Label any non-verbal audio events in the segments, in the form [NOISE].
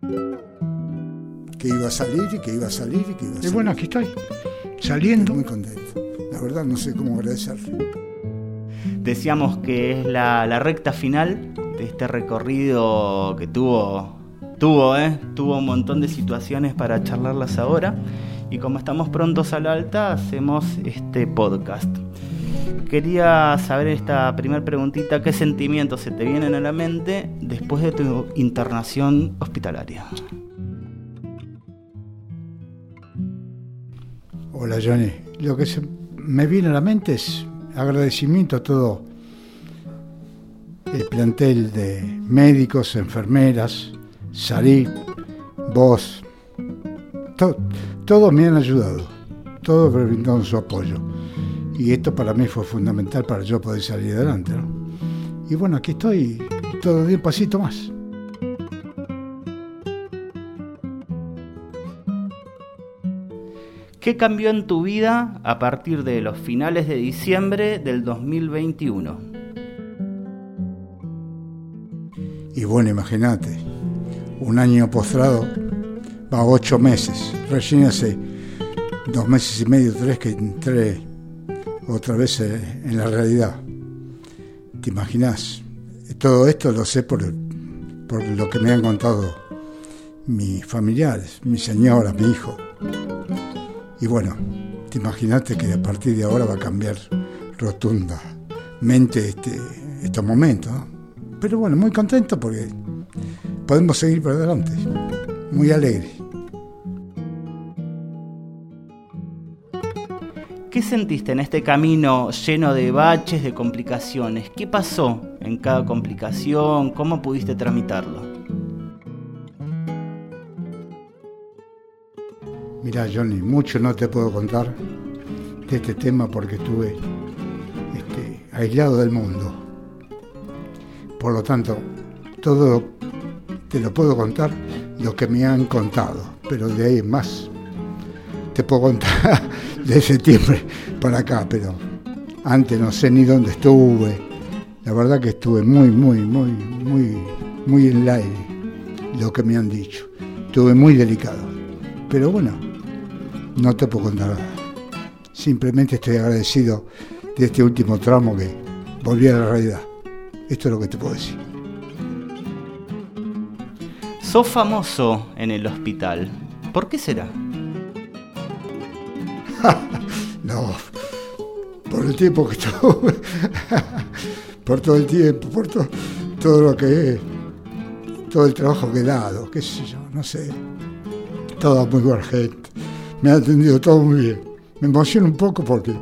Que iba a salir y que iba a salir y que iba a salir. Y bueno, aquí estoy, saliendo. Estoy muy contento. La verdad no sé cómo agradecerle. Decíamos que es la, la recta final de este recorrido que tuvo, tuvo, ¿eh? tuvo un montón de situaciones para charlarlas ahora. Y como estamos prontos a la alta, hacemos este podcast. Quería saber esta primera preguntita, ¿qué sentimientos se te vienen a la mente después de tu internación hospitalaria? Hola Johnny, lo que se me viene a la mente es agradecimiento a todo el plantel de médicos, enfermeras, Sarí, vos, to- todos me han ayudado, todos brindaron su apoyo. Y esto para mí fue fundamental para yo poder salir adelante. ¿no? Y bueno, aquí estoy, todo de un pasito más. ¿Qué cambió en tu vida a partir de los finales de diciembre del 2021? Y bueno, imagínate, un año postrado, va ocho meses, recién hace dos meses y medio, tres que entré otra vez eh, en la realidad. ¿Te imaginas? Todo esto lo sé por, por lo que me han contado mis familiares, mi señora, mi hijo. Y bueno, te imaginaste que a partir de ahora va a cambiar rotundamente este, estos momentos. Pero bueno, muy contento porque podemos seguir por adelante. Muy alegre. ¿Qué sentiste en este camino lleno de baches, de complicaciones? ¿Qué pasó en cada complicación? ¿Cómo pudiste tramitarlo? Mira, Johnny, mucho no te puedo contar de este tema porque estuve este, aislado del mundo. Por lo tanto, todo te lo puedo contar lo que me han contado, pero de ahí en más te puedo contar de septiembre para acá, pero antes no sé ni dónde estuve. La verdad que estuve muy, muy, muy, muy, muy en el aire, lo que me han dicho. Estuve muy delicado. Pero bueno, no te puedo contar nada. Simplemente estoy agradecido de este último tramo que volví a la realidad. Esto es lo que te puedo decir. Sos famoso en el hospital. ¿Por qué será? [LAUGHS] No, por el tiempo que [LAUGHS] estuve, por todo el tiempo, por to- todo lo que todo el trabajo que he dado, qué sé yo, no sé. Toda muy buena gente, me ha atendido todo muy bien. Me emociona un poco porque,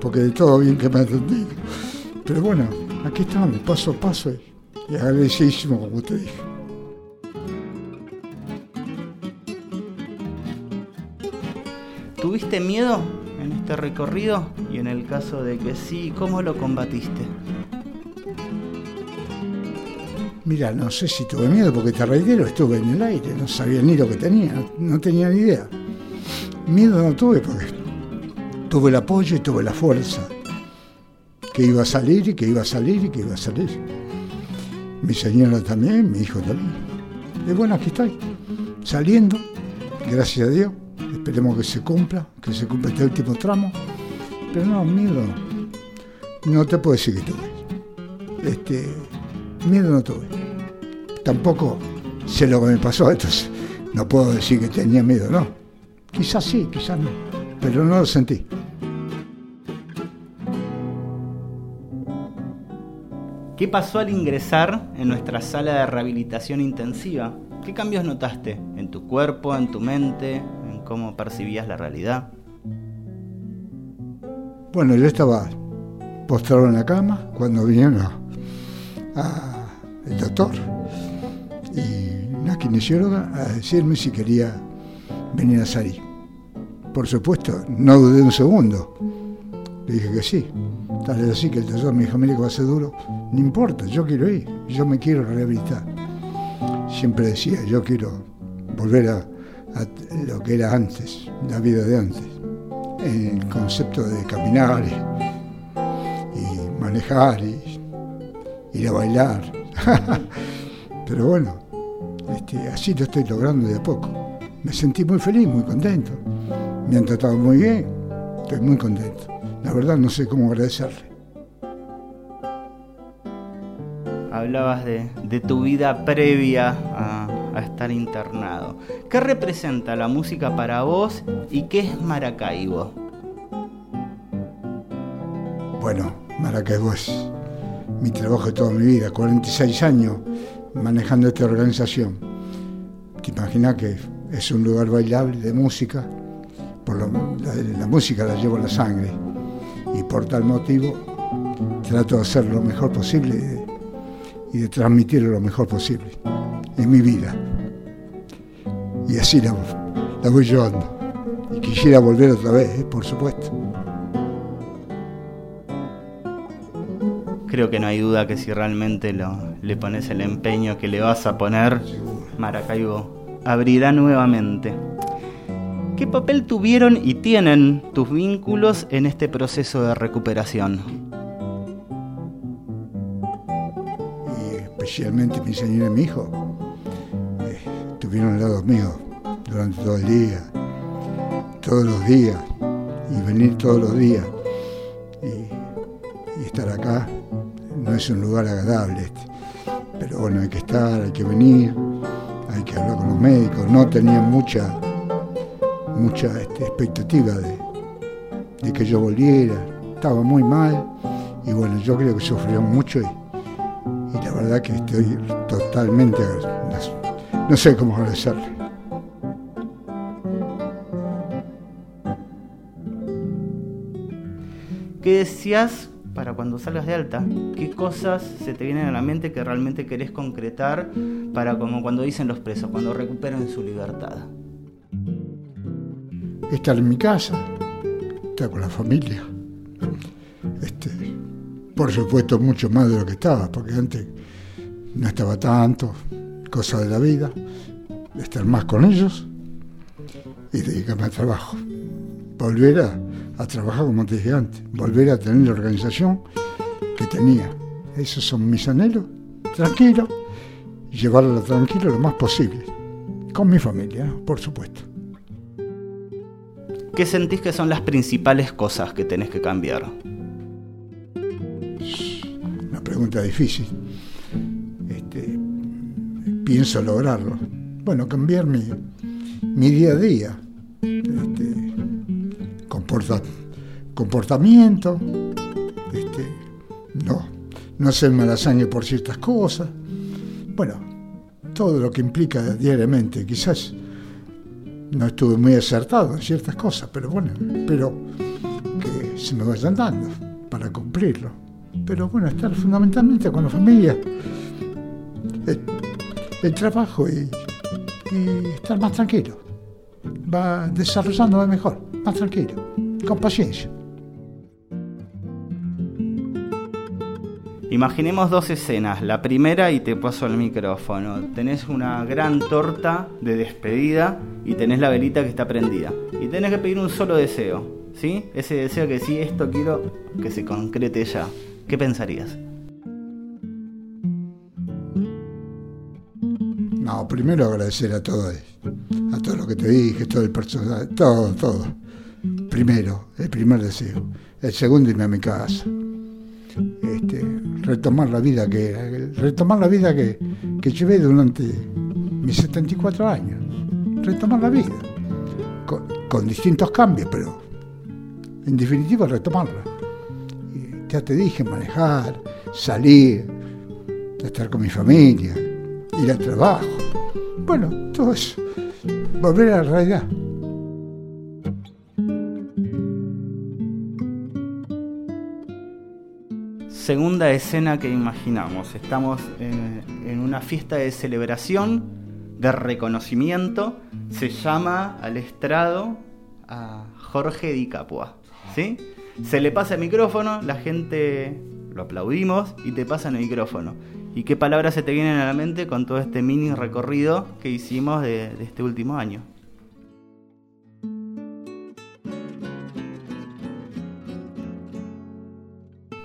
porque de todo bien que me ha atendido. Pero bueno, aquí estamos, paso a paso y, agradecidísimo, como te dije. ¿Tuviste miedo en este recorrido? Y en el caso de que sí, ¿cómo lo combatiste? Mira, no sé si tuve miedo porque te reitero, estuve en el aire, no sabía ni lo que tenía, no tenía ni idea. Miedo no tuve porque tuve el apoyo y tuve la fuerza. Que iba a salir y que iba a salir y que iba a salir. Mi señora también, mi hijo también. Y bueno, aquí estoy, saliendo, gracias a Dios. Esperemos que se cumpla, que se cumpla este último tramo. Pero no, miedo no. Te puedo decir que tuve. Este, miedo no tuve. Tampoco sé lo que me pasó, [LAUGHS] entonces no puedo decir que tenía miedo, no. Quizás sí, quizás no, pero no lo sentí. ¿Qué pasó al ingresar en nuestra sala de rehabilitación intensiva? ¿Qué cambios notaste en tu cuerpo, en tu mente, en cómo percibías la realidad? Bueno, yo estaba postrado en la cama cuando vinieron a, el doctor y una kinesióloga a decirme si quería venir a salir. Por supuesto, no dudé un segundo. Le dije que sí. Tal vez así que el doctor me dijo, mire va a ser duro. No importa, yo quiero ir, yo me quiero rehabilitar. Siempre decía, yo quiero volver a, a lo que era antes, la vida de antes. El concepto de caminar y, manejar y ir a bailar. [LAUGHS] Pero bueno, este, así lo estoy logrando de a poco. Me sentí muy feliz, muy contento. Me han tratado muy bien, estoy muy contento. La verdad no sé cómo agradecerle. Hablabas de, tu vida previa a, a, estar internado. ¿Qué representa la música para vos y qué es Maracaibo? Bueno, Maracaibo es mi trabajo de toda mi vida, 46 años manejando esta organización. Te imaginas que es un lugar bailable de música, por la, música la llevo en la sangre y por tal motivo trato de hacer lo mejor posible y de, transmitirlo lo mejor posible en mi vida. Y así la, la voy llevando. Y quisiera volver otra vez, ¿eh? por supuesto. creo que no hay duda que si realmente lo, le pones el empeño que le vas a poner, Maracaibo abrirá nuevamente. ¿Qué papel tuvieron y tienen tus vínculos en este proceso de recuperación? Y especialmente mi señora y mi hijo estuvieron al lado mío durante todo el día, todos los días, y venir todos los días y estar acá no es un lugar agradable este. Pero bueno, hay que estar, hay que venir, hay que hablar con los médicos. No tenían mucha, mucha este, expectativa de, que yo volviera. Estaba muy mal y bueno, yo creo que sufrió mucho y, la verdad que estoy totalmente, no, no sé cómo agradecerle. ¿Qué decías para cuando salgas de alta? ¿Qué cosas se te vienen a la mente que realmente querés concretar para como cuando dicen los presos, cuando recuperen su libertad? Estar en mi casa, estar con la familia. Este, por supuesto, mucho más de lo que estaba, porque antes no estaba tanto, cosa de la vida, estar más con ellos y dedicarme al trabajo. Volver a, a trabajar como te dije antes, volver a tener la organización que tenía. Esos son mis anhelos, tranquilo, llevarlo tranquilo lo más posible, con mi familia, por supuesto. ¿Qué sentís que son las principales cosas que tenés que cambiar? Una pregunta difícil. Pienso lograrlo. Bueno, cambiar mi, mi día a día. Este, comportamiento, este, no, no hacer mala sangre por ciertas cosas. Bueno, todo lo que implica diariamente, quizás no estuve muy acertado en ciertas cosas, pero bueno, espero que se me vayan dando para cumplirlo. Pero bueno, estar fundamentalmente con la familia, el, trabajo y, estar más tranquilo. Va desarrollándome mejor, más tranquilo con paciencia. Imaginemos dos escenas. La primera, y te paso el micrófono. Tenés una gran torta de despedida y tenés la velita que está prendida. Y tenés que pedir un solo deseo. ¿Sí? Ese deseo que sí, esto quiero que se concrete ya. ¿Qué pensarías? No, primero agradecer a todos. A todo lo que te dije, todo el personal, todo, todo primero, el primer deseo. El segundo, irme a mi casa. Este, retomar la vida que retomar la vida que, que llevé durante mis 74 años. Retomar la vida. Con, distintos cambios, pero en definitiva retomarla. Y ya te dije, manejar, salir, estar con mi familia, ir al trabajo. Bueno, todo eso. Volver a la realidad. segunda escena que imaginamos. Estamos en, una fiesta de celebración, de reconocimiento. Se llama al estrado a Jorge Di Capua. ¿sí? Se le pasa el micrófono, la gente lo aplaudimos y te pasan el micrófono. ¿Y qué palabras se te vienen a la mente con todo este mini recorrido que hicimos de este último año?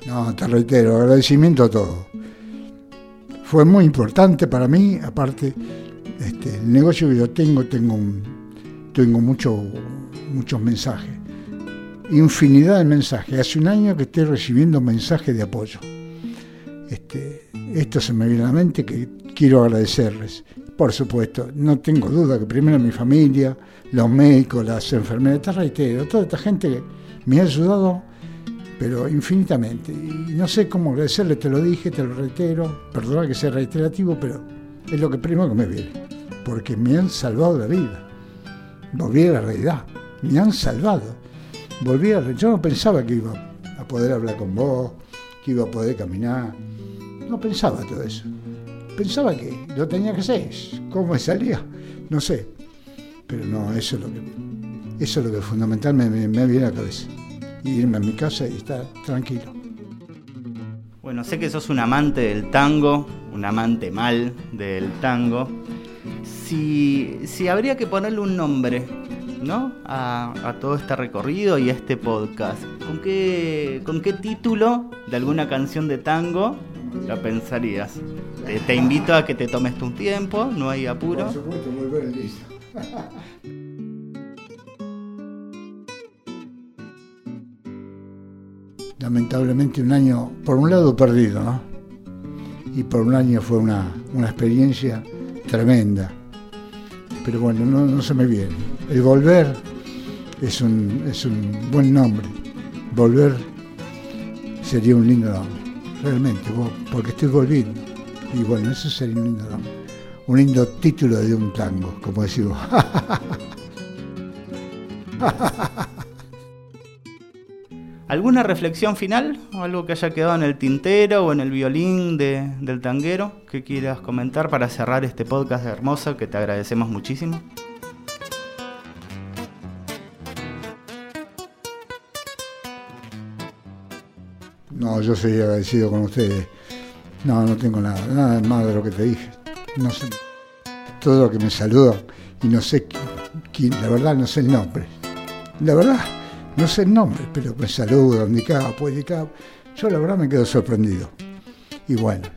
No, te reitero, agradecimiento a todo. Fue muy importante para mí, aparte, Este, el negocio que yo tengo, tengo, tengo mucho, muchos mensajes, infinidad de mensajes. Hace un año que estoy recibiendo mensajes de apoyo. Este, esto se me viene a la mente que quiero agradecerles. Por supuesto, no tengo duda que primero mi familia, los médicos, las enfermeras, te reitero, toda esta gente que me ha ayudado, pero infinitamente. Y no sé cómo agradecerle, te lo dije, te lo reitero, perdona que sea reiterativo, pero es lo que primero que me viene, porque me han salvado la vida. Volví a la realidad, me han salvado. Volví a, yo no pensaba que iba a poder hablar con vos, que iba a poder caminar. No pensaba todo eso. Pensaba que lo tenía que hacer. ¿Cómo salía? No sé. Pero no, eso es lo que, eso es lo que fundamentalmente me, me viene a la cabeza. irme a mi casa y estar tranquilo. Bueno, sé que sos un amante del tango, un amante mal del tango. Si, si habría que ponerle un nombre, ¿no? A, a, todo este recorrido y a este podcast. ¿Con qué, ¿Con qué título de alguna canción de tango lo pensarías? Te, te, invito a que te tomes tu tiempo, no hay apuro. Por supuesto, volver listo. [LAUGHS] Lamentablemente un año, por un lado perdido, ¿no? Y por un año fue una, una experiencia tremenda. Pero bueno, no, no, se me viene. El volver es un, es un buen nombre. Volver sería un lindo nombre, realmente, porque estoy volviendo. Y bueno, eso sería un lindo. Un lindo título de un tango, como decimos. [LAUGHS] ¿Alguna reflexión final? ¿O algo que haya quedado en el tintero o en el violín de, del tanguero que quieras comentar para cerrar este podcast hermoso que te agradecemos muchísimo? Yo soy agradecido con ustedes. No, no tengo nada, nada más de lo que te dije. No sé, todo lo que me saludan y no sé quién, la verdad no sé el nombre. La verdad, no sé el nombre, pero me saludan de capo y de capo. Yo la verdad me quedo sorprendido. Y bueno,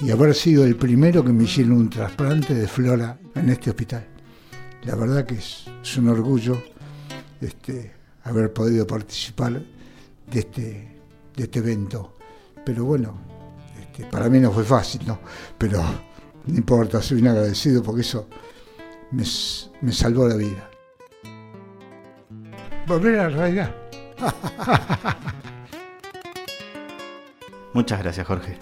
y haber sido el primero que me hicieron un trasplante de flora en este hospital. La verdad que es, es un orgullo este, haber podido participar de este, de este evento. Pero bueno, este, para mí no fue fácil, ¿no? Pero no importa, soy un agradecido porque eso me, me salvó la vida. Volver a la realidad. [LAUGHS] Muchas gracias, Jorge.